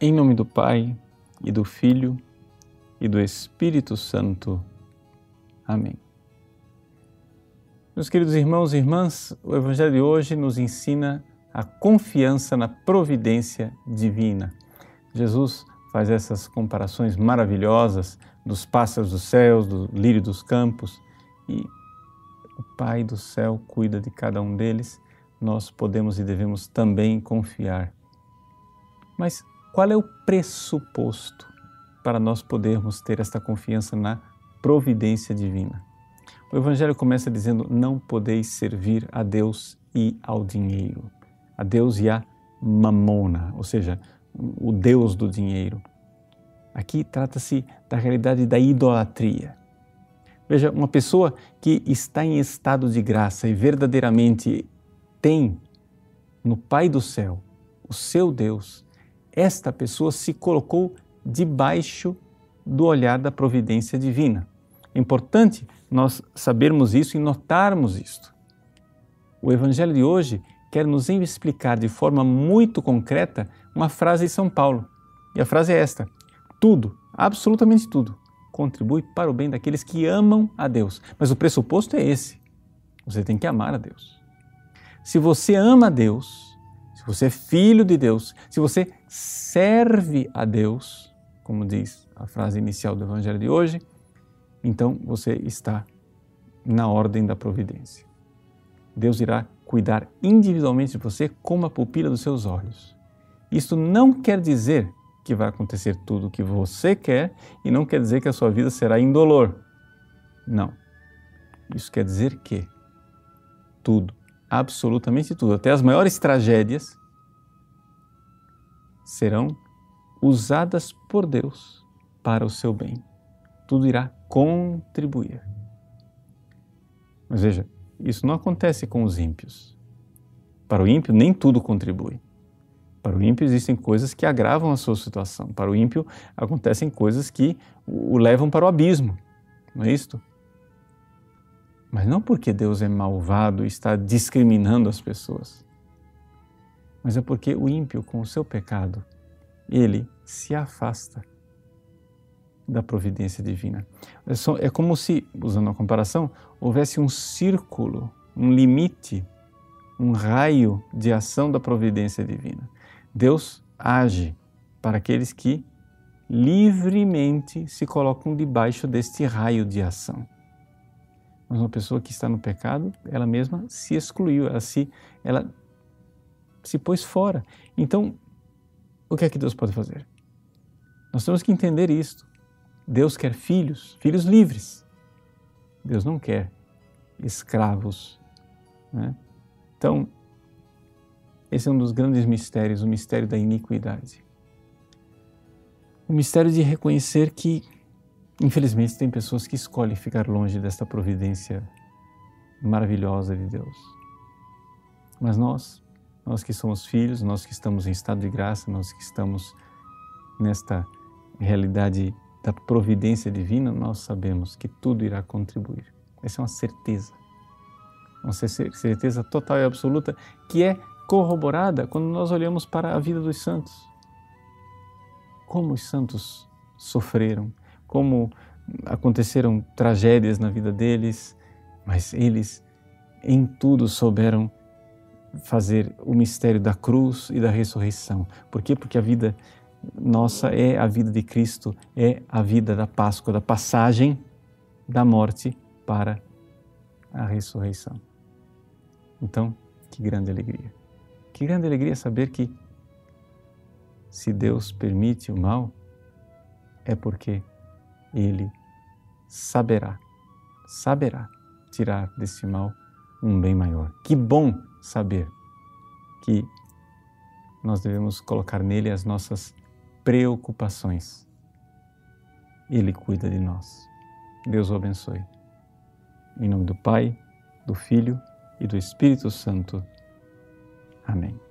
Em nome do Pai, e do Filho, e do Espírito Santo. Amém. Meus queridos irmãos e irmãs, o Evangelho de hoje nos ensina a confiança na providência divina. Jesus faz essas comparações maravilhosas dos pássaros dos céus, do lírio dos campos, e o Pai do céu cuida de cada um deles. Nós podemos e devemos também confiar. Mas qual é o pressuposto para nós podermos ter esta confiança na providência divina? O Evangelho começa dizendo: Não podeis servir a Deus e ao dinheiro, a Deus e a mamona, ou seja, o Deus do dinheiro. Aqui trata-se da realidade da idolatria. Veja, uma pessoa que está em estado de graça e verdadeiramente tem no Pai do céu o seu Deus, esta pessoa se colocou debaixo do olhar da providência divina. É importante nós sabermos isso e notarmos isto. O Evangelho de hoje quer nos explicar de forma muito concreta uma frase de São Paulo. E a frase é esta: tudo, absolutamente tudo, contribui para o bem daqueles que amam a Deus. Mas o pressuposto é esse: você tem que amar a Deus. Se você ama a Deus, você é filho de Deus, se você serve a Deus, como diz a frase inicial do Evangelho de hoje, então você está na ordem da providência. Deus irá cuidar individualmente de você como a pupila dos seus olhos. Isto não quer dizer que vai acontecer tudo o que você quer e não quer dizer que a sua vida será indolor. Não. Isso quer dizer que tudo, absolutamente tudo, até as maiores tragédias, serão usadas por Deus para o seu bem. Tudo irá contribuir. Mas veja, isso não acontece com os ímpios. Para o ímpio, nem tudo contribui. Para o ímpio, existem coisas que agravam a sua situação. Para o ímpio, acontecem coisas que o levam para o abismo. Não é isto? Mas não porque Deus é malvado e está discriminando as pessoas mas é porque o ímpio, com o seu pecado, ele se afasta da providência divina. É, é como se, usando a comparação, houvesse um círculo, um limite, um raio de ação da providência divina. Deus age para aqueles que livremente se colocam debaixo deste raio de ação. Mas uma pessoa que está no pecado, ela mesma se excluiu, ela se ela se pôs fora. Então, o que é que Deus pode fazer? Nós temos que entender isto. Deus quer filhos, filhos livres. Deus não quer escravos. Né? Então, esse é um dos grandes mistérios, o mistério da iniquidade. O mistério de reconhecer que, infelizmente, tem pessoas que escolhem ficar longe desta providência maravilhosa de Deus. Mas nós, nós que somos filhos, nós que estamos em estado de graça, nós que estamos nesta realidade da providência divina, nós sabemos que tudo irá contribuir. Essa é uma certeza. Uma certeza total e absoluta que é corroborada quando nós olhamos para a vida dos santos. Como os santos sofreram, como aconteceram tragédias na vida deles, mas eles em tudo souberam fazer o mistério da cruz e da ressurreição. Por quê? Porque a vida nossa é a vida de Cristo, é a vida da Páscoa, da passagem da morte para a ressurreição. Então, que grande alegria. Que grande alegria saber que se Deus permite o mal, é porque Ele saberá, saberá tirar desse mal um bem maior. Que bom saber que nós devemos colocar nele as nossas preocupações. Ele cuida de nós. Deus o abençoe. Em nome do Pai, do Filho e do Espírito Santo. Amém.